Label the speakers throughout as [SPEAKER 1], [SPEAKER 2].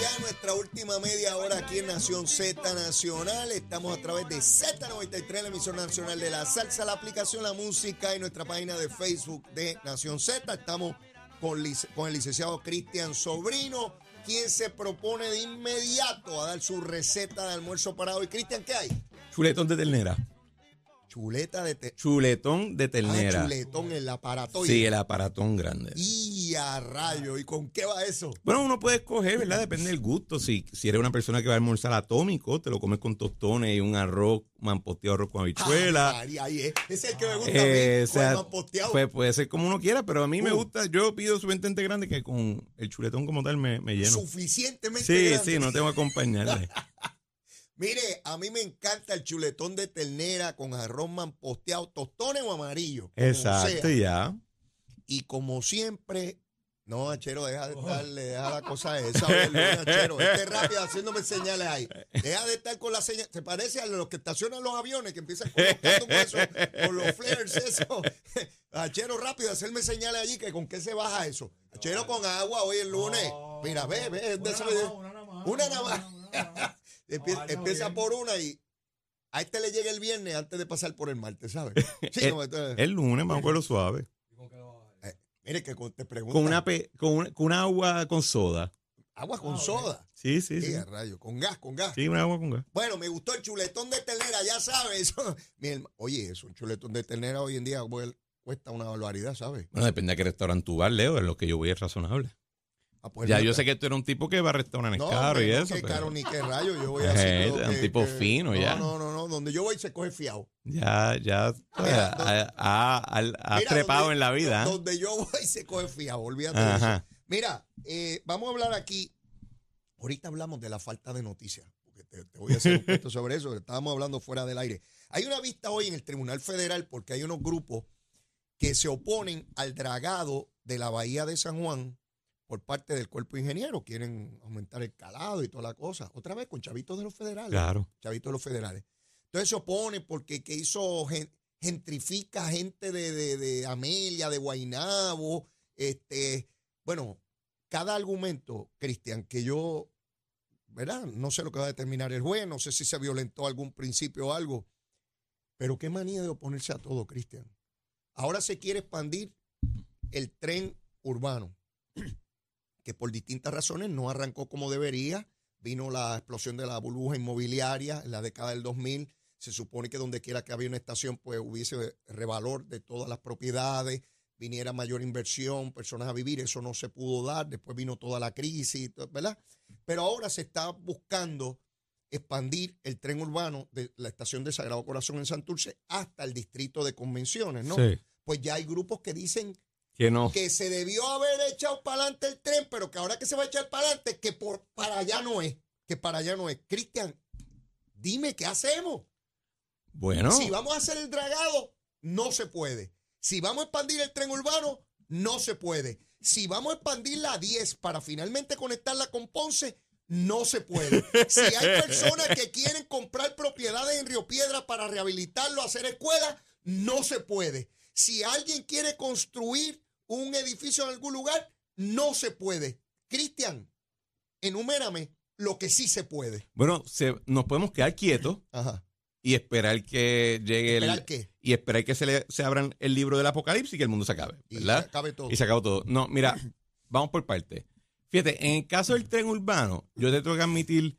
[SPEAKER 1] ya nuestra última media hora aquí en Nación Z Nacional. Estamos a través de Z93, la emisora nacional de la salsa, la aplicación La Música y nuestra página de Facebook de Nación Z. Estamos con, con el licenciado Cristian Sobrino, quien se propone de inmediato a dar su receta de almuerzo para hoy. Cristian, ¿qué hay?
[SPEAKER 2] Chuletón de ternera.
[SPEAKER 1] Chuleta de te
[SPEAKER 2] Chuletón de
[SPEAKER 1] ah,
[SPEAKER 2] ternera.
[SPEAKER 1] chuletón, el aparato.
[SPEAKER 2] Sí, el aparatón grande.
[SPEAKER 1] Y a rayo. ¿Y con qué va eso?
[SPEAKER 2] Bueno, uno puede escoger, ¿verdad? Depende del gusto. Si, si eres una persona que va a almorzar atómico, te lo comes con tostones y un arroz, manposteado arroz con habichuela.
[SPEAKER 1] Ay, ay, eh. Ese es el que me gusta
[SPEAKER 2] Eh,
[SPEAKER 1] a
[SPEAKER 2] o
[SPEAKER 1] mí, con el
[SPEAKER 2] sea,
[SPEAKER 1] mamposteado.
[SPEAKER 2] pues puede ser como uno quiera, pero a mí me
[SPEAKER 1] Uh.
[SPEAKER 2] gusta, yo pido suficientemente grande que con el chuletón como tal me, me lleno.
[SPEAKER 1] suficientemente
[SPEAKER 2] Sí,
[SPEAKER 1] grande.
[SPEAKER 2] sí, no tengo que acompañarle.
[SPEAKER 1] Mire, a mí me encanta el chuletón de ternera con arroz mamposteado, tostones o amarillo.
[SPEAKER 2] Exacto, ya.
[SPEAKER 1] Y como siempre, no, Achero, deja de estarle, deja la cosa esa, ¿verdad, Achero. Este rápido haciéndome señales ahí. Deja de estar con la señal. Se parece a los que estacionan los aviones, que empiezan colocando con, eso, con los flares, eso. Achero, rápido, hacerme señales allí, que con qué se baja eso. Achero con agua hoy el lunes. Mira, ve, ve, una nada más. Empie- empieza por una y a este le llega el viernes antes de pasar por el martes, ¿sabes? Sí,
[SPEAKER 2] El-
[SPEAKER 1] como esto-
[SPEAKER 2] El lunes, me acuerdo suave.
[SPEAKER 1] eh, mire que te pregunto.
[SPEAKER 2] Con una, pe- con, una- con una agua con soda.
[SPEAKER 1] Agua con soda.
[SPEAKER 2] Sí, sí, sí.
[SPEAKER 1] Sí, a rayo, con gas, con gas.
[SPEAKER 2] Sí, una agua con gas.
[SPEAKER 1] Bueno, me gustó el chuletón de ternera, ya sabes. Eso. Mi herma- Oye, eso, un chuletón de ternera hoy en día cuesta una barbaridad, ¿sabes?
[SPEAKER 2] Bueno, depende de qué restaurante tú vas, Leo, en lo que yo voy es razonable.
[SPEAKER 1] Ah, pues
[SPEAKER 2] ya
[SPEAKER 1] no,
[SPEAKER 2] yo sé que tú eres un tipo que va a restaurantes
[SPEAKER 1] no,
[SPEAKER 2] caros
[SPEAKER 1] hombre,
[SPEAKER 2] y
[SPEAKER 1] no,
[SPEAKER 2] eso.
[SPEAKER 1] qué
[SPEAKER 2] pero
[SPEAKER 1] caro ni qué rayo. Yo voy a sitios
[SPEAKER 2] un
[SPEAKER 1] que-
[SPEAKER 2] tipo
[SPEAKER 1] que-
[SPEAKER 2] fino,
[SPEAKER 1] no,
[SPEAKER 2] ya.
[SPEAKER 1] No, no, no. Donde yo voy se coge fiado.
[SPEAKER 2] Ya, ya ha,
[SPEAKER 1] Mira,
[SPEAKER 2] trepado
[SPEAKER 1] donde-
[SPEAKER 2] en la vida. ¿eh?
[SPEAKER 1] Donde yo voy se coge fiado, olvídate de eso. Mira, eh, vamos a hablar aquí. Ahorita hablamos de la falta de noticias, porque te, te voy a hacer un cuento sobre eso. Estábamos hablando fuera del aire. Hay una vista hoy en el Tribunal Federal porque hay unos grupos que se oponen al dragado de la Bahía de San Juan por parte del cuerpo ingeniero. Quieren aumentar el calado y toda la cosa. Otra vez con chavitos de los federales
[SPEAKER 2] Claro.
[SPEAKER 1] chavitos de los federales. Entonces se opone porque que hizo gen- gentrifica gente de, de- de Amelia, de Guainabo, este, bueno, cada argumento, Cristian, que yo, ¿verdad? No sé lo que va a determinar el juez, no sé si se violentó algún principio o algo, pero qué manía de oponerse a todo, Cristian. Ahora se quiere expandir el tren urbano, que por distintas razones no arrancó como debería, vino la explosión de la burbuja inmobiliaria en la década del 2000. Se supone que donde quiera que había una estación, pues hubiese revalor de todas las propiedades, viniera mayor inversión, personas a vivir. Eso no se pudo dar. Después vino toda la crisis, ¿verdad? Pero ahora se está buscando expandir el tren urbano de la estación de Sagrado Corazón en Santurce hasta el distrito de convenciones, ¿no?
[SPEAKER 2] Sí.
[SPEAKER 1] Pues ya hay grupos que dicen
[SPEAKER 2] Que no.
[SPEAKER 1] que se debió haber echado para adelante el tren, pero que ahora que se va a echar para adelante, que por, para allá no es, que para allá no es. Cristian, dime qué hacemos.
[SPEAKER 2] Bueno,
[SPEAKER 1] Si vamos a hacer el dragado, no se puede. Si vamos a expandir el tren urbano, no se puede. Si vamos a expandir la 10 para finalmente conectarla con Ponce, no se puede. Si hay personas que quieren comprar propiedades en Río Piedra para rehabilitarlo, hacer escuelas, no se puede. Si alguien quiere construir un edificio en algún lugar, no se puede. Cristian, enumérame lo que sí se puede.
[SPEAKER 2] bueno se- nos podemos quedar quietos
[SPEAKER 1] Ajá.
[SPEAKER 2] y esperar que llegue el.
[SPEAKER 1] ¿Esperar qué?
[SPEAKER 2] Y esperar que se, le, se abran el libro del apocalipsis y que el mundo se acabe.
[SPEAKER 1] Y
[SPEAKER 2] ¿Verdad?
[SPEAKER 1] se acabe todo.
[SPEAKER 2] Y se acabó todo. No, mira, vamos por parte. Fíjate, en el caso del tren urbano, yo te tengo que admitir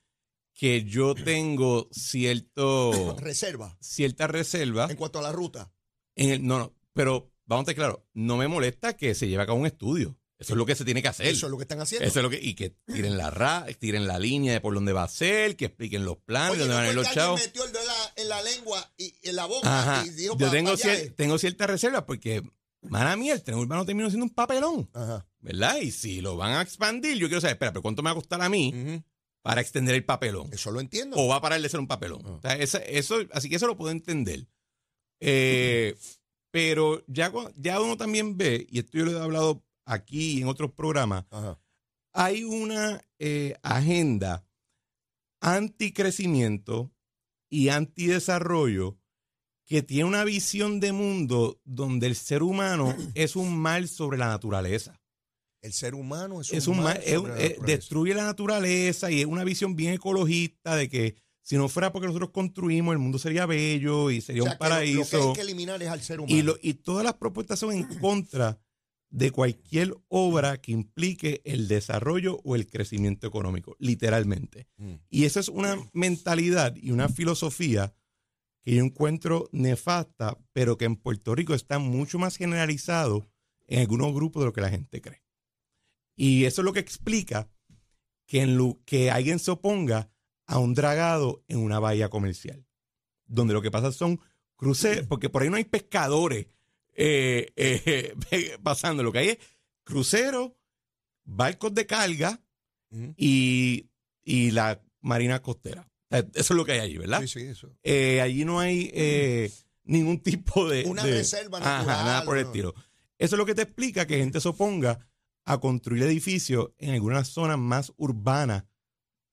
[SPEAKER 2] que yo tengo cierto,
[SPEAKER 1] Reserva.
[SPEAKER 2] cierta reserva
[SPEAKER 1] En cuanto a la ruta.
[SPEAKER 2] en el. No, no, pero vamos a estar claro, no me molesta que se lleve a cabo un estudio. Eso es lo que se tiene que hacer.
[SPEAKER 1] Eso es lo que están haciendo.
[SPEAKER 2] Eso es lo que, y que tiren la ra, tiren la línea de por dónde va a ser, que expliquen los planes,
[SPEAKER 1] Oye,
[SPEAKER 2] dónde
[SPEAKER 1] ¿no
[SPEAKER 2] van a ir los chavos.
[SPEAKER 1] metió el dedo en la, en la lengua y en la boca
[SPEAKER 2] Ajá.
[SPEAKER 1] y dijo
[SPEAKER 2] Yo tengo, cier- tengo cierta reserva porque, mala mía, el tren urbano terminó siendo un papelón,
[SPEAKER 1] Ajá.
[SPEAKER 2] ¿verdad? Y si lo van a expandir, yo quiero saber, espera, pero ¿cuánto me va a costar a mí para extender el papelón?
[SPEAKER 1] Eso lo entiendo.
[SPEAKER 2] ¿O va a parar de ser un papelón?
[SPEAKER 1] Ah.
[SPEAKER 2] O sea, esa- eso, así que eso lo puedo entender. Eh, pero ya, ya uno también ve, y esto yo lo he hablado aquí y en otros programas,
[SPEAKER 1] Ajá.
[SPEAKER 2] hay una eh, agenda anticrecimiento y antidesarrollo que tiene una visión de mundo donde el ser humano es un mal sobre la naturaleza.
[SPEAKER 1] El ser humano es,
[SPEAKER 2] es
[SPEAKER 1] un, mal sobre la
[SPEAKER 2] eh,
[SPEAKER 1] naturaleza.
[SPEAKER 2] destruye la naturaleza y es una visión bien ecologista de que si no fuera porque nosotros construimos, el mundo sería bello y sería
[SPEAKER 1] O sea,
[SPEAKER 2] un
[SPEAKER 1] que lo- Lo, que
[SPEAKER 2] paraíso.
[SPEAKER 1] hay que eliminar es al ser humano.
[SPEAKER 2] Y, lo- y todas las propuestas son en contra de cualquier obra que implique el desarrollo o el crecimiento económico, literalmente.
[SPEAKER 1] Mm.
[SPEAKER 2] Y esa es una mentalidad y una filosofía que yo encuentro nefasta, pero que en Puerto Rico está mucho más generalizado en algunos grupos de lo que la gente cree. Y eso es lo que explica que, en lu- que alguien se oponga a un dragado en una bahía comercial, donde lo que pasa son cruceros, porque por ahí no hay pescadores eh, eh, pasando, lo que hay es cruceros, barcos de carga y, y la marina costera. Sea, Eso es lo que hay allí, ¿verdad?
[SPEAKER 1] Sí, sí, eso.
[SPEAKER 2] Eh, allí no hay eh, ningún tipo de...
[SPEAKER 1] Una
[SPEAKER 2] de-
[SPEAKER 1] reserva
[SPEAKER 2] Ajá, nada por el estilo. Eso es lo que te explica que gente se oponga a construir edificios en algunas zonas más urbanas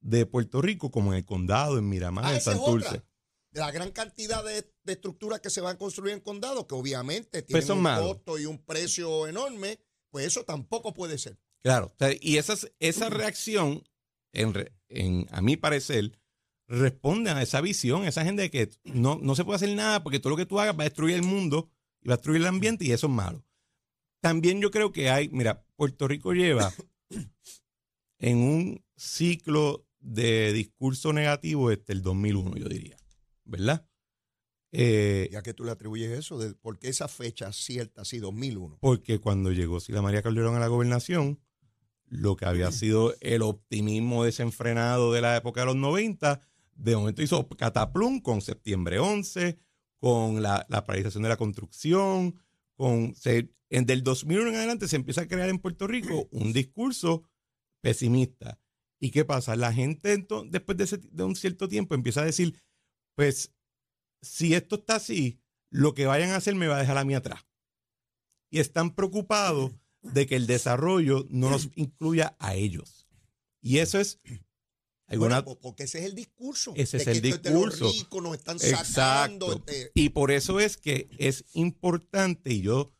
[SPEAKER 2] de Puerto Rico, como en el condado, en Miramar,
[SPEAKER 1] Ah,
[SPEAKER 2] en Santurce.
[SPEAKER 1] otra. La gran cantidad de, de estructuras que se van a construir en condado, que obviamente tienen un costo y un precio enorme, pues eso tampoco puede ser.
[SPEAKER 2] Claro, y esa, esa reacción, en, a mi parecer, responde a esa visión, esa gente de que no, no se puede hacer nada porque todo lo que tú hagas va a destruir el mundo y va a destruir el ambiente y eso es malo. También yo creo que hay, mira, Puerto Rico lleva en un ciclo de discurso negativo desde el 2001, yo diría, ¿verdad? Eh,
[SPEAKER 1] Ya que tú le atribuyes eso, de, ¿por qué esa fecha cierta, así 2001?
[SPEAKER 2] porque cuando llegó Sila María Calderón a la gobernación, lo que había sido el optimismo desenfrenado de la época de los 90, de momento hizo cataplum con septiembre 11, con la, la paralización de la construcción, con se- en, del 2001 en adelante se empieza a crear en Puerto Rico un discurso pesimista. ¿Y qué pasa? La gente ento- después de, ese- de un cierto tiempo empieza a decir, pues si esto está así, lo que vayan a hacer me va a dejar a mí atrás. Y están preocupados de que el desarrollo no los incluya a ellos. Y eso es alguna,
[SPEAKER 1] Bueno, po- porque ese es el discurso.
[SPEAKER 2] Ese
[SPEAKER 1] de
[SPEAKER 2] es el
[SPEAKER 1] esto es de los
[SPEAKER 2] discurso.
[SPEAKER 1] ricos nos están sacando.
[SPEAKER 2] Exacto.
[SPEAKER 1] este,
[SPEAKER 2] Y por eso es que es importante y yo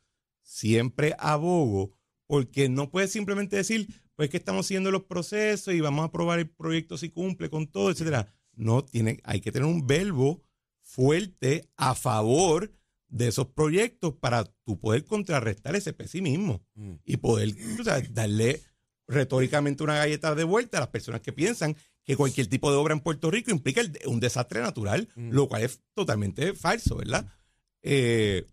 [SPEAKER 2] siempre abogo porque no puedes simplemente decir, pues que estamos siguiendo los procesos y vamos a aprobar el proyecto si cumple con todo, etcétera. No, tiene, hay que tener un verbo fuerte a favor de esos proyectos para tú poder contrarrestar ese pesimismo
[SPEAKER 1] mm.
[SPEAKER 2] y poder o sea, darle retóricamente una galleta de vuelta a las personas que piensan que cualquier tipo de obra en Puerto Rico implica el- un desastre natural,
[SPEAKER 1] Mm.
[SPEAKER 2] lo cual es totalmente falso, ¿verdad? Eh,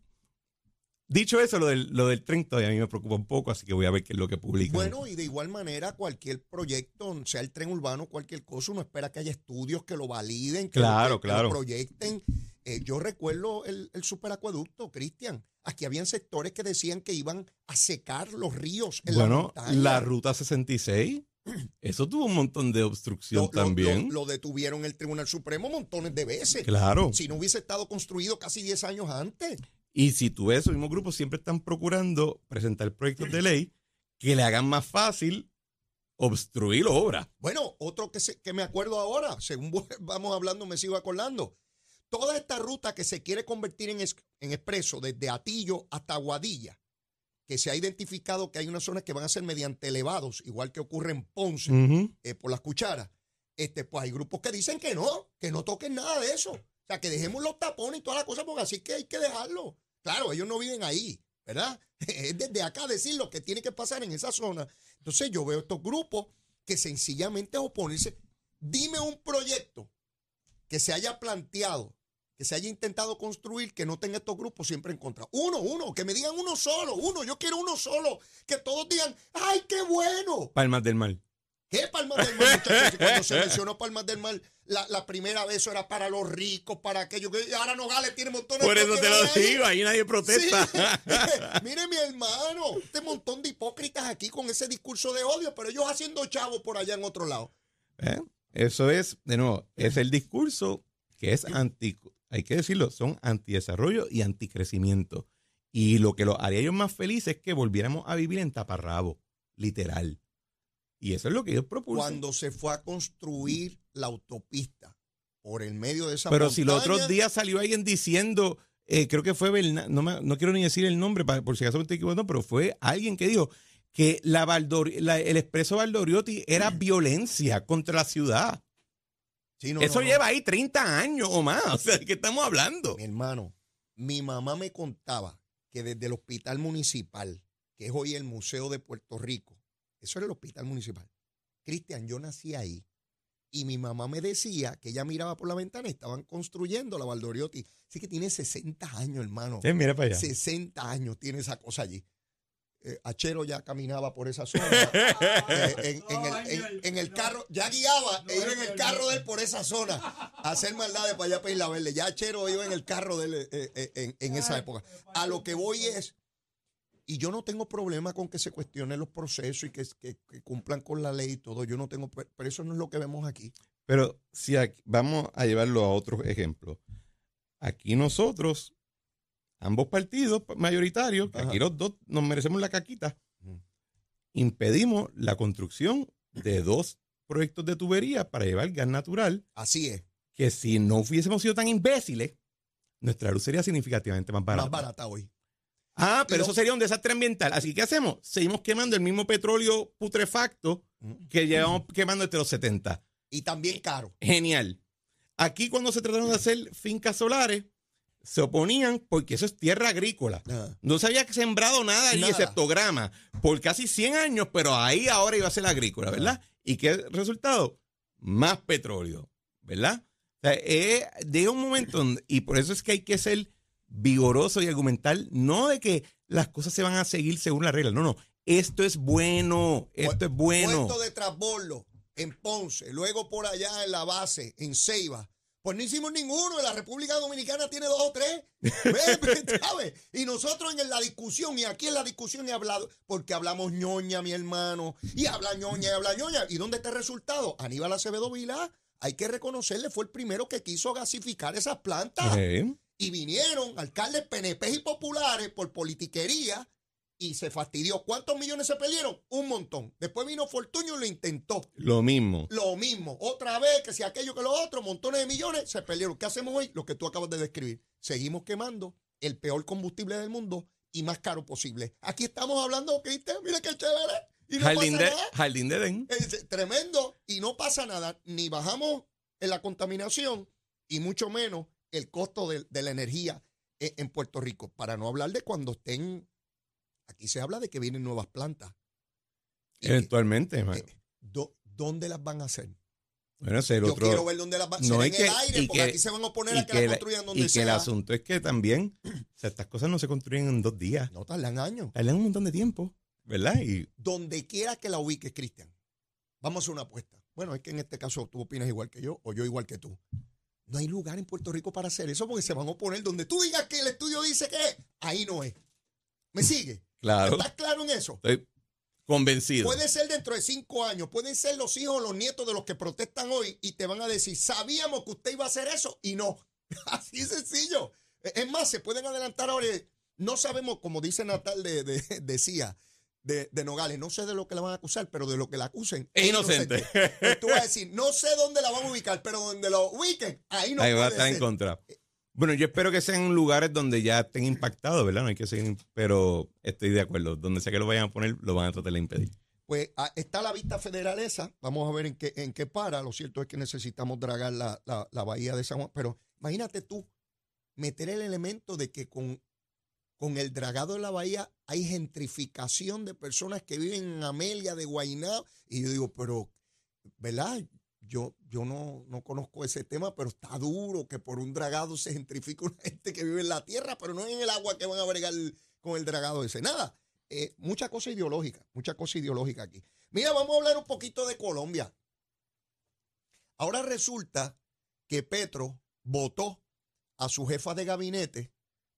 [SPEAKER 2] dicho eso, lo del, lo del tren todavía a mí me preocupa un poco, así que voy a ver qué es lo que publican.
[SPEAKER 1] Bueno, y de igual manera, cualquier proyecto, sea el tren urbano, cualquier cosa, uno espera que haya estudios que lo validen, que,
[SPEAKER 2] Claro,
[SPEAKER 1] lo, que- que
[SPEAKER 2] claro.
[SPEAKER 1] lo proyecten. Eh, yo recuerdo el, el superacueducto, Cristian. Aquí habían sectores que decían que iban a secar los ríos en la
[SPEAKER 2] bueno,
[SPEAKER 1] montaña.
[SPEAKER 2] la ruta 66, eso tuvo un montón de obstrucción
[SPEAKER 1] lo-
[SPEAKER 2] también.
[SPEAKER 1] Lo, lo detuvieron el Tribunal Supremo montones de veces.
[SPEAKER 2] claro.
[SPEAKER 1] Si no hubiese estado construido casi 10 años antes.
[SPEAKER 2] Y si tú ves, esos mismos grupos siempre están procurando presentar proyectos de ley que le hagan más fácil obstruir la obra.
[SPEAKER 1] Bueno, otro que, se- que me acuerdo ahora, según vamos hablando, me sigo acordando. Toda esta ruta que se quiere convertir en, es- en expreso, desde Atillo hasta Aguadilla, que se ha identificado que hay unas zonas que van a ser mediante elevados, igual que ocurre en Ponce, eh, por las cucharas. Este, pues hay grupos que dicen que no, que no toquen nada de eso. O sea, que dejemos los tapones y todas las cosas, porque así que hay que dejarlo. Claro, ellos no viven ahí, ¿verdad? Es desde acá decir lo que tiene que pasar en esa zona. Entonces yo veo estos grupos que sencillamente oponerse. Dime un proyecto que se haya planteado, que se haya intentado construir, que no tenga estos grupos siempre en contra. Uno, uno, que me digan uno solo, uno, yo quiero uno solo, que todos digan, ¡ay, qué bueno!
[SPEAKER 2] Palmas del Mar.
[SPEAKER 1] ¿Qué Palmas del Mar, muchachos? Cuando se mencionó Palmas del Mar, la, la primera vez eso era para los ricos, para aquellos que ahora Nogales tiene montones
[SPEAKER 2] Por eso te lo digo, ahí nadie protesta.
[SPEAKER 1] Sí. Mire, mi hermano, este montón de hipócritas aquí con ese discurso de odio, pero ellos haciendo chavos por allá en otro lado.
[SPEAKER 2] ¿Eh? Eso es, de nuevo, es el discurso que es anti, hay que decirlo, son antidesarrollo y anticrecimiento. Y lo que los haría ellos más felices es que volviéramos a vivir en taparrabo, literal. Y eso es lo que ellos propulsan.
[SPEAKER 1] Cuando se fue a construir la autopista por el medio de esa
[SPEAKER 2] Pero si los otros días salió alguien diciendo, eh, creo que fue Berna- no, me- no quiero ni decir el nombre para- por si acaso me estoy equivocando, pero fue alguien que dijo que la el expreso Valdoriotti era violencia contra la ciudad.
[SPEAKER 1] Sí, no,
[SPEAKER 2] Eso
[SPEAKER 1] no.
[SPEAKER 2] lleva ahí 30 años o más. O sea, ¿de qué estamos hablando?
[SPEAKER 1] Mi hermano, mi mamá me contaba que desde el hospital municipal, que es hoy el Museo de Puerto Rico, eso era el hospital municipal. Cristian, yo nací ahí. Y mi mamá me decía que ella miraba por la ventana y estaban construyendo la Valdoriotti. Así que tiene 60 años, hermano.
[SPEAKER 2] Sí, mira para allá.
[SPEAKER 1] 60 años tiene esa cosa allí. Eh, Achero ya caminaba por esa zona. eh, en, en el, en- en el carro, ya guiaba, e iba en el carro de él por esa zona a hacer maldades para allá para Isla Verde. Ya Achero iba en el carro de él eh, eh, en, en esa época. A lo que voy es, y yo no tengo problema con que se cuestionen los procesos y que, que- que cumplan con la ley y todo. Yo no tengo, pero eso no es lo que vemos aquí.
[SPEAKER 2] Pero si aquí- vamos a llevarlo a otro ejemplo. Aquí nosotros, ambos partidos mayoritarios,
[SPEAKER 1] Ajá.
[SPEAKER 2] aquí los dos nos merecemos la caquita, impedimos la construcción de dos proyectos de tubería para llevar gas natural,
[SPEAKER 1] Así es,
[SPEAKER 2] que si no hubiésemos sido tan imbéciles, nuestra luz sería significativamente más barata.
[SPEAKER 1] más barata hoy.
[SPEAKER 2] Ah, pero eso sería un desastre ambiental. Así que, ¿qué hacemos? Seguimos quemando el mismo petróleo putrefacto que llevamos quemando desde los 70.
[SPEAKER 1] Y también caro.
[SPEAKER 2] Genial. Aquí cuando se trataron de hacer fincas solares, se oponían porque eso es tierra agrícola. No se había sembrado nada allí, excepto grama, por casi 100 años, pero ahí ahora iba a ser agrícola, ¿verdad? ¿Y qué resultado? Más petróleo, ¿verdad? O sea, eh, un momento, y por eso es que hay que ser vigoroso y argumental, no de que las cosas se van a seguir según la regla, no, no, esto es bueno, esto es bueno.
[SPEAKER 1] Puesto de transbordo en Ponce, luego por allá en la base, en Ceiba. Pues no hicimos ninguno. En la República Dominicana tiene dos o tres. ¿Sabes? Y nosotros en la discusión, y aquí en la discusión he hablado, porque hablamos ñoña, mi hermano, y habla ñoña y habla ñoña. ¿Y dónde está el resultado? Aníbal Acevedo Vilá, hay que reconocerle, fue el primero que quiso gasificar esas plantas. Y vinieron alcaldes PNP y populares por politiquería y se fastidió. ¿Cuántos millones se perdieron? Un montón. Después vino Fortuño y lo intentó.
[SPEAKER 2] lo mismo.
[SPEAKER 1] Lo mismo. Otra vez, que si aquello que lo otro, montones de millones se perdieron. ¿Qué hacemos hoy? Lo que tú acabas de describir. Seguimos quemando el peor combustible del mundo y más caro posible. Aquí estamos hablando, Cristian, mira qué chévere. Y no
[SPEAKER 2] Jardín
[SPEAKER 1] pasa
[SPEAKER 2] de,
[SPEAKER 1] nada.
[SPEAKER 2] Jardín de Edén.
[SPEAKER 1] Es tremendo y no pasa nada, ni bajamos en la contaminación y mucho menos el costo de, de la energía en, en Puerto Rico. Para no hablar de cuando estén, aquí se habla de que vienen nuevas plantas. Que-
[SPEAKER 2] Eventualmente,
[SPEAKER 1] eh, do- ¿Dónde las van a hacer?
[SPEAKER 2] Bueno, es el
[SPEAKER 1] Yo
[SPEAKER 2] otro.
[SPEAKER 1] quiero ver dónde las van a hacer
[SPEAKER 2] No,
[SPEAKER 1] en
[SPEAKER 2] que-
[SPEAKER 1] el aire, porque
[SPEAKER 2] que-
[SPEAKER 1] aquí se van a oponer
[SPEAKER 2] y
[SPEAKER 1] a que,
[SPEAKER 2] la-
[SPEAKER 1] construyan donde
[SPEAKER 2] y que el asunto es que también o sea, estas cosas no se construyen en dos días.
[SPEAKER 1] No tardan años.
[SPEAKER 2] Tardan un montón de tiempo, ¿verdad? Y
[SPEAKER 1] Donde quiera que la ubiques, Cristian. Vamos a hacer una apuesta. Bueno, es que en este caso tú opinas igual que yo o yo igual que tú. No hay lugar en Puerto Rico para hacer eso porque se van a oponer donde tú digas que el estudio dice que es, ahí no es. ¿Me sigue?
[SPEAKER 2] claro,
[SPEAKER 1] ¿Estás claro en eso?
[SPEAKER 2] estoy convencido.
[SPEAKER 1] Puede ser dentro de cinco años, pueden ser los hijos o los nietos de los que protestan hoy y te van a decir, sabíamos que usted iba a hacer eso y no. Así sencillo. Es más, se pueden adelantar ahora. No sabemos, como dice Natal de, de- decía, de, de Nogales, no sé de lo que la van a acusar, pero de lo que la acusen.
[SPEAKER 2] Es inocente.
[SPEAKER 1] Pues tú vas a decir, no sé dónde la van a ubicar, pero donde lo ubiquen, ahí no
[SPEAKER 2] Ahí va a estar en contra. Bueno, yo espero que sean lugares donde ya estén impactados, ¿verdad? No hay que seguir, pero estoy de acuerdo. Donde sea que lo vayan a poner, lo van a tratar de impedir.
[SPEAKER 1] Pues ah, está la vista federal esa, vamos a ver en qué, en qué para. Lo cierto es que necesitamos dragar la, la- la bahía de San Juan, pero imagínate tú meter el elemento de que con, con el dragado de la bahía hay gentrificación de personas que viven en Amelia, de Guaynabo, y yo digo, pero, ¿verdad? Yo, yo no, no conozco ese tema, pero está duro que por un dragado se gentrifica una gente que vive en la tierra, pero no en el agua que van a bregar con el dragado ese. Nada, eh, mucha cosa ideológica, mucha cosa ideológica aquí. Mira, vamos a hablar un poquito de Colombia. Ahora resulta que Petro votó a su jefa de gabinete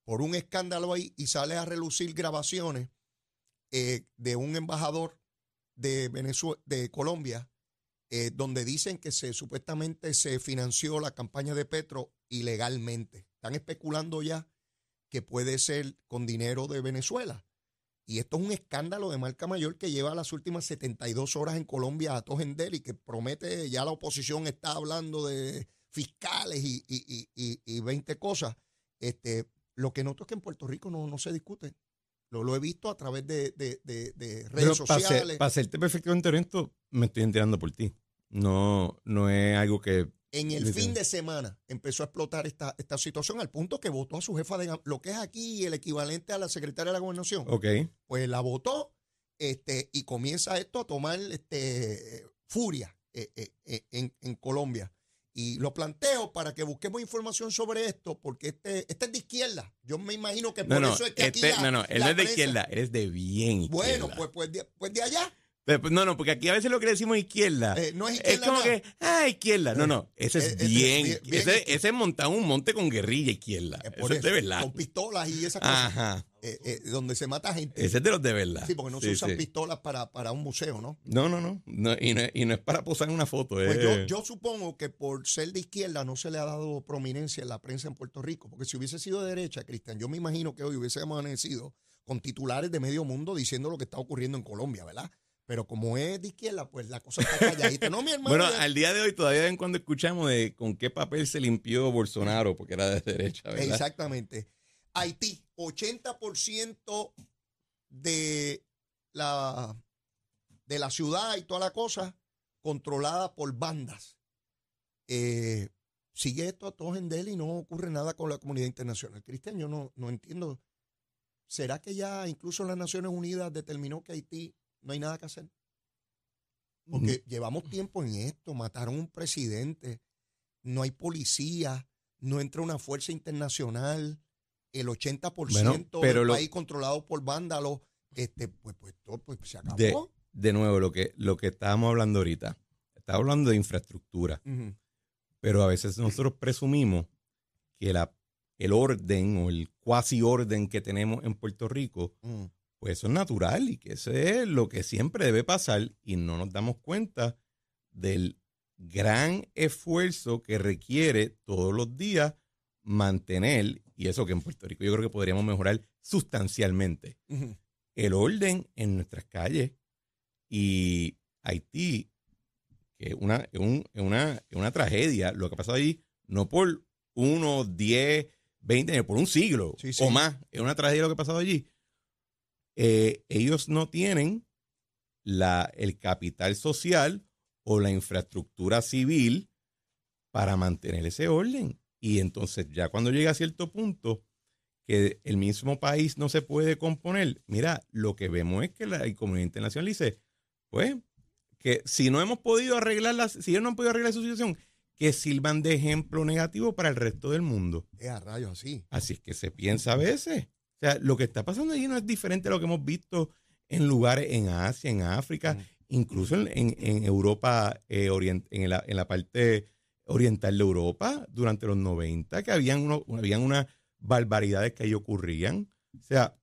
[SPEAKER 1] por un escándalo ahí y sale a relucir grabaciones eh, de un embajador de, Venezue- de Colombia eh, donde dicen que se supuestamente se financió la campaña de Petro ilegalmente. Están especulando ya que puede ser con dinero de Venezuela. Y esto es un escándalo de marca mayor que lleva las últimas 72 horas en Colombia a Tojender y que promete, ya la oposición está hablando de fiscales y, y, y- y 20 cosas. Este, lo que noto es que en Puerto Rico no, no se discute. Lo, lo he visto a través de, de- de- de
[SPEAKER 2] Pero
[SPEAKER 1] redes sociales.
[SPEAKER 2] para serte perfectamente honesto, me estoy enterando por ti. No, no es algo que.
[SPEAKER 1] En el fin de semana empezó a explotar esta, esta situación al punto que votó a su jefa de lo que es aquí el equivalente a la secretaria de la gobernación.
[SPEAKER 2] Ok.
[SPEAKER 1] Pues la votó este, y comienza esto a tomar este, furia eh, eh, eh, en, en Colombia. Y lo planteo para que busquemos información sobre esto, porque este, este es de izquierda. Yo me imagino que
[SPEAKER 2] No,
[SPEAKER 1] por
[SPEAKER 2] no,
[SPEAKER 1] eso es que aquí
[SPEAKER 2] este-
[SPEAKER 1] la-
[SPEAKER 2] no, no, él no es de
[SPEAKER 1] prensa-
[SPEAKER 2] izquierda, él es de bien izquierda.
[SPEAKER 1] Bueno, pues, pues, de, pues de allá.
[SPEAKER 2] Pues, no, no, porque aquí a veces lo que le decimos izquierda.
[SPEAKER 1] Eh, no es
[SPEAKER 2] es
[SPEAKER 1] izquierda
[SPEAKER 2] como
[SPEAKER 1] nada.
[SPEAKER 2] que, ah, izquierda. No, no, ese
[SPEAKER 1] Eh,
[SPEAKER 2] es
[SPEAKER 1] este,
[SPEAKER 2] bien. ese, ese es montar un monte con guerrilla izquierda.
[SPEAKER 1] Eh,
[SPEAKER 2] Eso es de verdad.
[SPEAKER 1] Con pistolas y esas cosas.
[SPEAKER 2] Ajá.
[SPEAKER 1] eh, eh, donde se mata gente.
[SPEAKER 2] Ese es de los de verdad.
[SPEAKER 1] Sí, porque no se
[SPEAKER 2] Sí,
[SPEAKER 1] usan
[SPEAKER 2] sí.
[SPEAKER 1] pistolas para, para un museo, ¿no?
[SPEAKER 2] No, no, no. No, y, no es, y no es para posar en una foto.
[SPEAKER 1] Pues
[SPEAKER 2] es-
[SPEAKER 1] yo, yo supongo que por ser de izquierda no se le ha dado prominencia en la prensa en Puerto Rico, porque si hubiese sido de derecha, Cristian, yo me imagino que hoy hubiese amanecido con titulares de medio mundo diciendo lo que está ocurriendo en Colombia, ¿verdad? Pero como es de izquierda, pues la cosa está calladita. No, mi hermano.
[SPEAKER 2] Bueno,
[SPEAKER 1] ya-
[SPEAKER 2] al día de hoy todavía de vez en cuando escuchamos de con qué papel se limpió Bolsonaro, porque era de derecha, ¿verdad?
[SPEAKER 1] Exactamente. Haití, 80% de la, de la ciudad y toda la cosa controlada por bandas. Eh, sigue esto a todos en Delhi y no ocurre nada con la comunidad internacional. Cristian, yo no, no entiendo. ¿Será que ya incluso las Naciones Unidas determinó que Haití no hay nada que hacer? Porque llevamos tiempo en esto, mataron un presidente, no hay policía, no entra una fuerza internacional, el 80%
[SPEAKER 2] Bueno, pero
[SPEAKER 1] del
[SPEAKER 2] lo-
[SPEAKER 1] país controlado por vándalos, este, pues, pues, todo, pues se acabó.
[SPEAKER 2] De, de nuevo, lo que, lo que estábamos hablando ahorita. Estaba hablando de infraestructura, pero a veces nosotros presumimos que la, el orden o el cuasi orden que tenemos en Puerto Rico. Pues eso es natural y que eso es lo que siempre debe pasar y no nos damos cuenta del gran esfuerzo que requiere todos los días mantener, y eso que en Puerto Rico yo creo que podríamos mejorar sustancialmente, el orden en nuestras calles. Y Haití, que es una, es un- es una, es una tragedia, lo que ha pasado allí, no por uno, diez, veinte años, por un siglo
[SPEAKER 1] Sí, sí.
[SPEAKER 2] o más, es una tragedia lo que ha pasado allí. Eh, ellos no tienen la, el capital social o la infraestructura civil para mantener ese orden. Y entonces ya cuando llega a cierto punto que el mismo país no se puede componer, mira, lo que vemos es que la comunidad internacional dice, pues, que si no hemos podido arreglar la, si ellos no han podido arreglar su situación, que sirvan de ejemplo negativo para el resto del mundo.
[SPEAKER 1] Es a rayos así.
[SPEAKER 2] Así es que se piensa a veces. O sea, lo que está pasando allí no es diferente a lo que hemos visto en lugares en Asia, en África,
[SPEAKER 1] Mm.
[SPEAKER 2] incluso en, en- en Europa, eh, orient- en, la, en la parte oriental de Europa, durante los 90, que habían, uno- habían unas barbaridades que ahí ocurrían. O sea,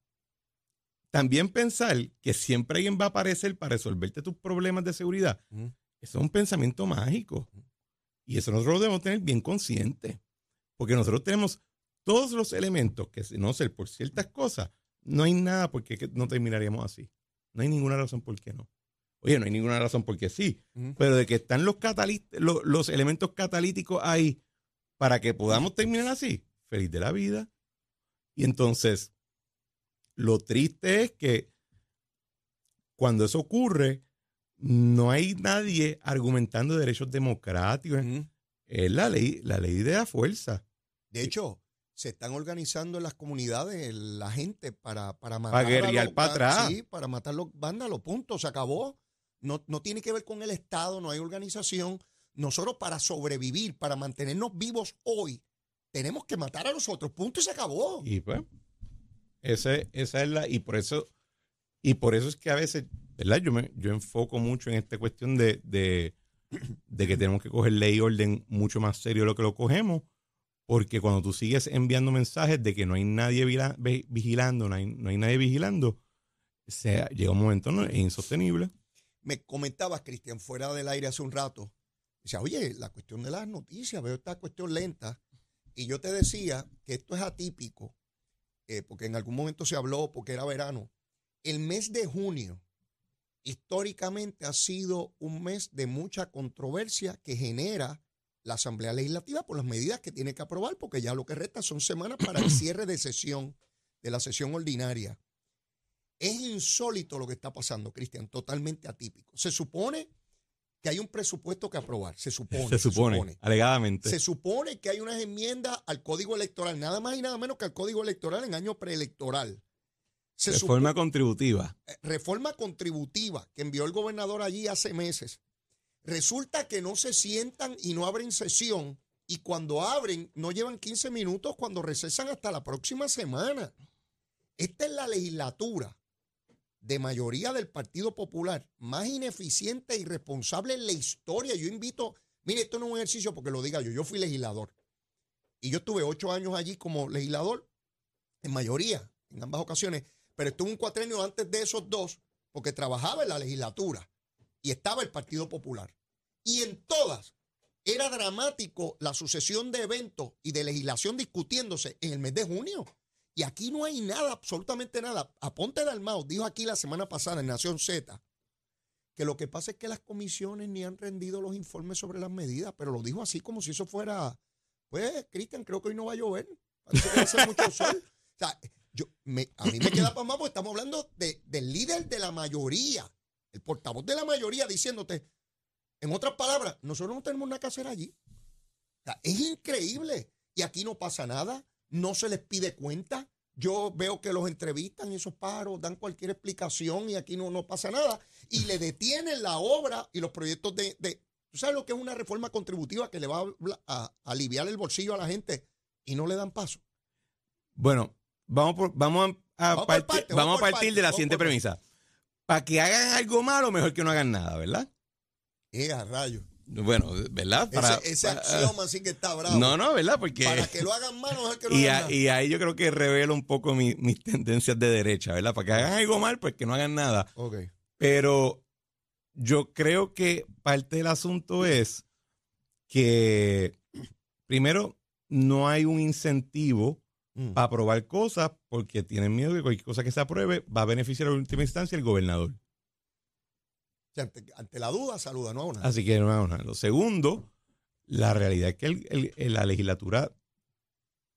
[SPEAKER 2] también pensar que siempre alguien va a aparecer para resolverte tus problemas de seguridad,
[SPEAKER 1] Mm.
[SPEAKER 2] eso es un pensamiento mágico. Y eso nosotros lo debemos tener bien consciente. Porque nosotros tenemos todos los elementos que, no ser por ciertas cosas, no hay nada por qué que no terminaríamos así. No hay ninguna razón por qué no. Oye, no hay ninguna razón por qué sí. Pero de que están los, catalí- lo- los elementos catalíticos ahí para que podamos terminar así, feliz de la vida. Y entonces, lo triste es que cuando eso ocurre, no hay nadie argumentando derechos democráticos. Es la ley, la ley de la fuerza.
[SPEAKER 1] De hecho, se están organizando en las comunidades la gente para, para matar.
[SPEAKER 2] Para
[SPEAKER 1] a
[SPEAKER 2] guerrear
[SPEAKER 1] los
[SPEAKER 2] para atrás.
[SPEAKER 1] Sí, para matar los vándalos, punto, se acabó. No, no tiene que ver con el Estado, no hay organización. Nosotros para sobrevivir, para mantenernos vivos hoy, tenemos que matar a los otros, punto, y se acabó.
[SPEAKER 2] Y pues, ese, esa es la, y por eso, y por eso es que a veces, ¿verdad? Yo me, yo enfoco mucho en esta cuestión de, de, de que tenemos que coger ley y orden mucho más serio de lo que lo cogemos, porque cuando tú sigues enviando mensajes de que no hay nadie vigilando, no hay, no hay nadie vigilando, se, llega un momento es insostenible.
[SPEAKER 1] Me comentabas, Cristian, fuera del aire hace un rato. Decía, oye, la cuestión de las noticias, veo esta cuestión lenta. Y yo te decía que esto es atípico, eh, porque en algún momento se habló, porque era verano. El mes de junio, históricamente, ha sido un mes de mucha controversia que genera la Asamblea Legislativa por las medidas que tiene que aprobar, porque ya lo que resta son semanas para el cierre de sesión, de la sesión ordinaria. Es insólito lo que está pasando, Cristian, totalmente atípico. Se supone que hay un presupuesto que aprobar, se supone.
[SPEAKER 2] Se supone, alegadamente.
[SPEAKER 1] Se supone que hay unas enmiendas al código electoral, nada más y nada menos que al código electoral en año preelectoral. Se
[SPEAKER 2] reforma contributiva.
[SPEAKER 1] Eh, reforma contributiva que envió el gobernador allí hace meses. Resulta que no se sientan y no abren sesión y cuando abren no llevan 15 minutos cuando recesan hasta la próxima semana. Esta es la legislatura de mayoría del Partido Popular más ineficiente e irresponsable en la historia. Yo invito, mire, esto no es un ejercicio porque lo diga yo, yo fui legislador y yo estuve ocho años allí como legislador, en mayoría, en ambas ocasiones, pero estuve un cuatrenio antes de esos dos porque trabajaba en la legislatura y estaba el Partido Popular. Y en todas era dramático la sucesión de eventos y de legislación discutiéndose en el mes de junio. Y aquí no hay nada, absolutamente nada. Aponte Dalmau dijo aquí la semana pasada en Nación Z que lo que pasa es que las comisiones ni han rendido los informes sobre las medidas, pero lo dijo así como si eso fuera, pues, Cristian, creo que hoy no va a llover. A. O sea, yo, me, a mí me queda para más porque estamos hablando de, del líder de la mayoría, el portavoz de la mayoría diciéndote, en otras palabras, nosotros no tenemos nada que hacer allí. O sea, es increíble. Y aquí no pasa nada no se les pide cuenta. Yo veo que los entrevistan y esos pájaros dan cualquier explicación y aquí no, no pasa nada. Y le detienen la obra y los proyectos de, ¿Tú sabes lo que es una reforma contributiva que le va a, aliviar el bolsillo a la gente y no le dan paso?
[SPEAKER 2] Bueno, vamos, vamos a, partir, de la siguiente premisa. Para que hagan algo malo, mejor que no hagan nada, ¿verdad?
[SPEAKER 1] Eh, a rayos.
[SPEAKER 2] Bueno, ¿verdad?
[SPEAKER 1] Para, ese, axioma sí que está bravo.
[SPEAKER 2] No, no, ¿verdad? Porque.
[SPEAKER 1] Para que lo hagan mal, no es que lo
[SPEAKER 2] y,
[SPEAKER 1] hagan
[SPEAKER 2] y ahí yo creo que revelo un poco mis tendencias de derecha, ¿verdad? Para que hagan algo mal, pues que no hagan nada.
[SPEAKER 1] Ok.
[SPEAKER 2] Pero yo creo que parte del asunto es que, primero, no hay un incentivo mm. para aprobar cosas porque tienen miedo de que cualquier cosa que se apruebe va a beneficiar en última instancia al gobernador
[SPEAKER 1] ante, la duda, saluda, no hago nada.
[SPEAKER 2] Así que no hago nada. Lo segundo, la realidad es que la legislatura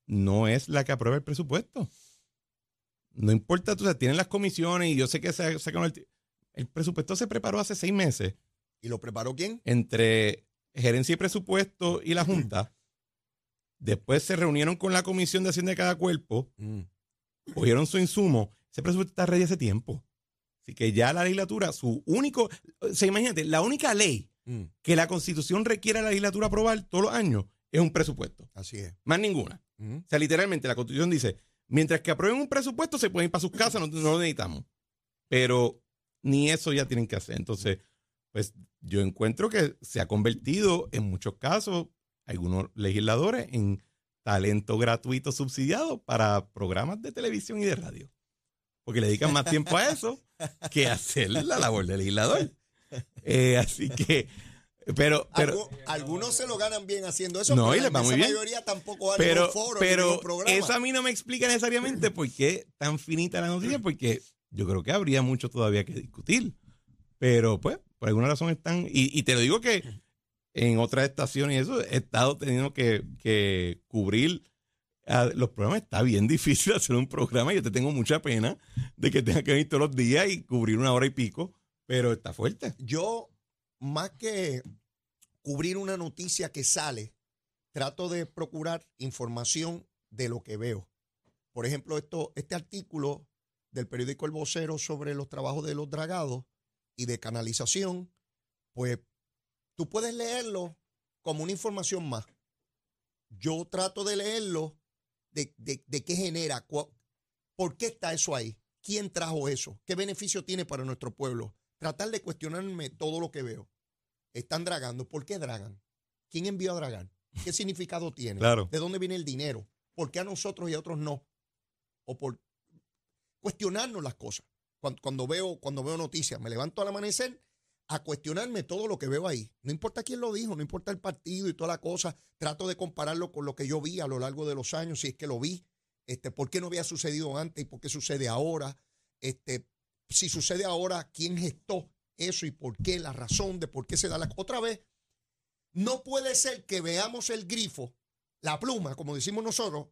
[SPEAKER 2] no es la que aprueba el presupuesto. No importa, tú, o sea, tienen las comisiones y yo sé que se el, el presupuesto se preparó hace seis meses.
[SPEAKER 1] ¿Y lo preparó quién?
[SPEAKER 2] Entre gerencia y presupuesto y la Junta. Después se reunieron con la comisión de Hacienda de cada cuerpo, mm. cogieron su insumo. Ese presupuesto está ready hace tiempo que ya la legislatura, su único, o sea, imagínate, la única ley mm. que la constitución requiere a la legislatura aprobar todos los años es un presupuesto.
[SPEAKER 1] Así es.
[SPEAKER 2] Más ninguna. Mm. O sea, literalmente la constitución dice, mientras que aprueben un presupuesto se pueden ir para sus casas, no, lo necesitamos. Pero ni eso ya tienen que hacer. Entonces, pues yo encuentro que se ha convertido en muchos casos algunos legisladores en talento gratuito subsidiado para programas de televisión y de radio porque le dedican más tiempo a eso que a hacer la labor del legislador. Eh, así que, pero, pero
[SPEAKER 1] algunos se lo ganan bien haciendo eso.
[SPEAKER 2] No, y les va muy bien.
[SPEAKER 1] mayoría tampoco
[SPEAKER 2] pero, foro, pero eso a mí no me explica necesariamente por qué tan finita la noticia, porque yo creo que habría mucho todavía que discutir. Pero, pues, por alguna razón están. Y, y te lo digo que en otras estaciones y eso he estado teniendo que, que cubrir los programas está bien difícil hacer un programa. Yo te tengo mucha pena de que tenga que venir todos los días y cubrir una hora y pico, pero está fuerte.
[SPEAKER 1] Yo, más que cubrir una noticia que sale, trato de procurar información de lo que veo. Por ejemplo, esto, este artículo del periódico El Vocero sobre los trabajos de los dragados y de canalización, pues tú puedes leerlo como una información más. Yo trato de leerlo de, qué genera, por qué está eso ahí, quién trajo eso, qué beneficio tiene para nuestro pueblo. Tratar de cuestionarme todo lo que veo. Están dragando, ¿por qué dragan? ¿Quién envió a dragar? ¿Qué significado tiene? ¿De dónde viene el dinero? ¿Por qué a nosotros y a otros no? O por cuestionarnos las cosas. Cuando, cuando, veo, cuando veo noticias, me levanto al amanecer a cuestionarme todo lo que veo ahí. No importa quién lo dijo, no importa el partido y toda la cosa, trato de compararlo con lo que yo vi a lo largo de los años, si es que lo vi, este, por qué no había sucedido antes y por qué sucede ahora, este, si sucede ahora, quién gestó eso y por qué, la razón de por qué se da la... Otra vez, no puede ser que veamos el grifo, la pluma, como decimos nosotros,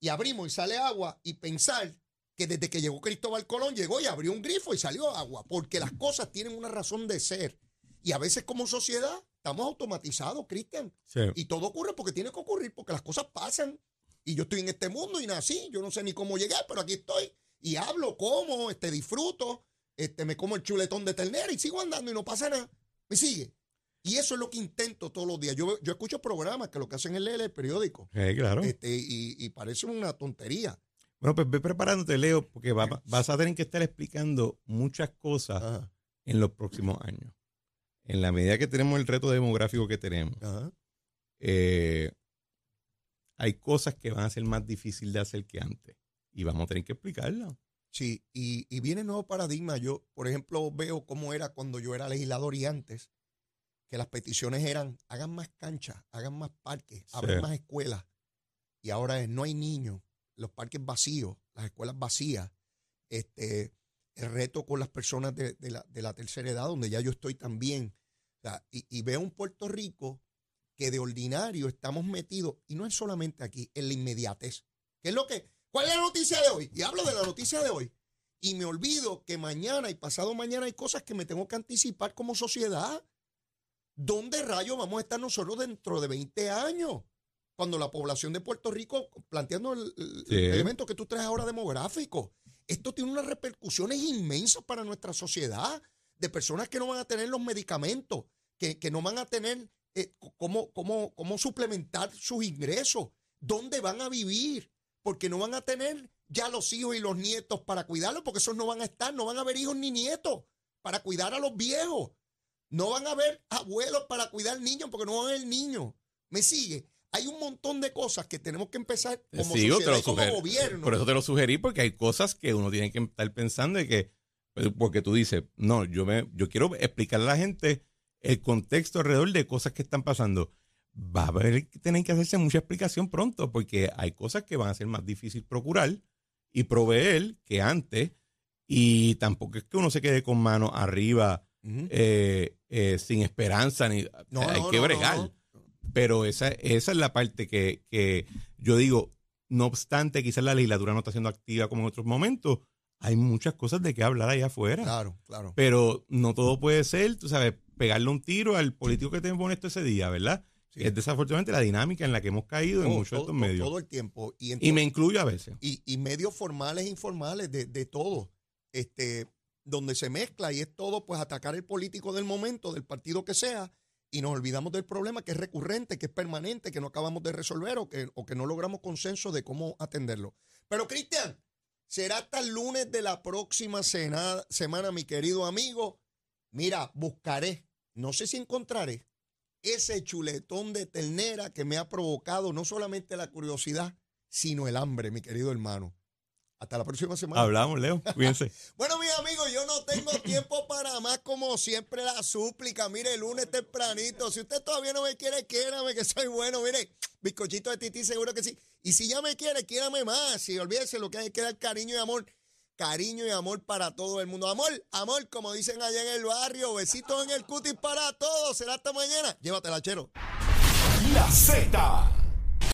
[SPEAKER 1] y abrimos y sale agua y pensar que desde que llegó Cristóbal Colón llegó y abrió un grifo y salió agua, porque las cosas tienen una razón de ser. Y a veces como sociedad estamos automatizados, Cristian.
[SPEAKER 2] Sí.
[SPEAKER 1] Y todo ocurre porque tiene que ocurrir, porque las cosas pasan. Y yo estoy en este mundo y nací, yo no sé ni cómo llegué, pero aquí estoy. Y hablo, como, este, disfruto, este, me como el chuletón de ternera y sigo andando y no pasa nada. Me sigue. Y eso es lo que intento todos los días. Yo, yo escucho programas que lo que hacen es leer el periódico.
[SPEAKER 2] Sí, claro.
[SPEAKER 1] Este, y, y parece una tontería.
[SPEAKER 2] Bueno, pues ve preparándote, Leo, porque va- vas a tener que estar explicando muchas cosas
[SPEAKER 1] Ajá,
[SPEAKER 2] en los próximos años. En la medida que tenemos el reto demográfico que tenemos, eh, hay cosas que van a ser más difíciles de hacer que antes. Y vamos a tener que explicarlas.
[SPEAKER 1] Sí, y, y viene nuevo paradigma. Yo, por ejemplo, veo cómo era cuando yo era legislador y antes, que las peticiones eran, hagan más canchas, hagan más parques, abran más escuelas. Y ahora es, no hay niños, los parques vacíos, las escuelas vacías. Este, el reto con las personas de, la, de la tercera edad, donde ya yo estoy también. Y, y veo un Puerto Rico que de ordinario estamos metidos, y no es solamente aquí, en la inmediatez. ¿Qué es lo que, ¿Cuál es la noticia de hoy? Y hablo de la noticia de hoy. Y me olvido que mañana y pasado mañana hay cosas que me tengo que anticipar como sociedad. ¿Dónde rayos vamos a estar nosotros dentro de 20 años? Cuando la población de Puerto Rico, planteando el, el
[SPEAKER 2] Sí.
[SPEAKER 1] elemento que tú traes ahora demográfico, esto tiene unas repercusiones inmensas para nuestra sociedad, de personas que no van a tener los medicamentos, que, que no van a tener eh, cómo, cómo, cómo suplementar sus ingresos, dónde van a vivir, porque no van a tener ya los hijos y los nietos para cuidarlos, porque esos no van a estar, no van a haber hijos ni nietos para cuidar a los viejos. No van a haber abuelos para cuidar niños porque no van a haber niños. ¿Me sigue? Hay un montón de cosas que tenemos que empezar como sociedad y como gobierno.
[SPEAKER 2] Por eso te lo sugerí, porque hay cosas que uno tiene que estar pensando de que, pues, porque tú dices, no, yo me, yo quiero explicarle a la gente el contexto alrededor de cosas que están pasando. Va a haber que tener que hacerse mucha explicación pronto, porque hay cosas que van a ser más difícil procurar y proveer que antes, y tampoco es que uno se quede con mano arriba eh, eh, sin esperanza, ni
[SPEAKER 1] No,
[SPEAKER 2] hay
[SPEAKER 1] no,
[SPEAKER 2] que bregar.
[SPEAKER 1] no.
[SPEAKER 2] Pero esa, esa es la parte que, que yo digo, no obstante, quizás la legislatura no está siendo activa como en otros momentos, hay muchas cosas de qué hablar allá afuera.
[SPEAKER 1] Claro, claro.
[SPEAKER 2] Pero no todo puede ser, tú sabes, pegarle un tiro al político que te pone esto ese día, ¿verdad?
[SPEAKER 1] Sí.
[SPEAKER 2] Es desafortunadamente la dinámica en la que hemos caído en
[SPEAKER 1] Todo-
[SPEAKER 2] muchos de estos medios.
[SPEAKER 1] Todo el tiempo. Y,
[SPEAKER 2] y me incluyo a veces.
[SPEAKER 1] y, y medios formales e informales de, de todo, este, donde se mezcla y es todo, pues atacar el político del momento, del partido que sea, y nos olvidamos del problema que es recurrente, que es permanente, que no acabamos de resolver o que, o que no logramos consenso de cómo atenderlo. Pero, Cristian, será hasta el lunes de la próxima cena- semana, mi querido amigo. Mira, buscaré, no sé si encontraré, ese chuletón de ternera que me ha provocado no solamente la curiosidad, sino el hambre, mi querido hermano. Hasta la próxima semana.
[SPEAKER 2] Hablamos, Leo. Cuídense.
[SPEAKER 1] Bueno, mis amigos, yo no tengo tiempo para más, como siempre, la súplica. Mire, el lunes tempranito. Si usted todavía no me quiere, quiérame, que soy bueno. Mire, bizcochito de tití, seguro que sí. Y si ya me quiere, quiérame más. Y olvídese lo que hay que dar cariño y amor. Cariño y amor para todo el mundo. Amor, amor, como dicen allá en el barrio. Besitos en el cutis para todos. Será hasta mañana. Llévatela, chero.
[SPEAKER 3] La Z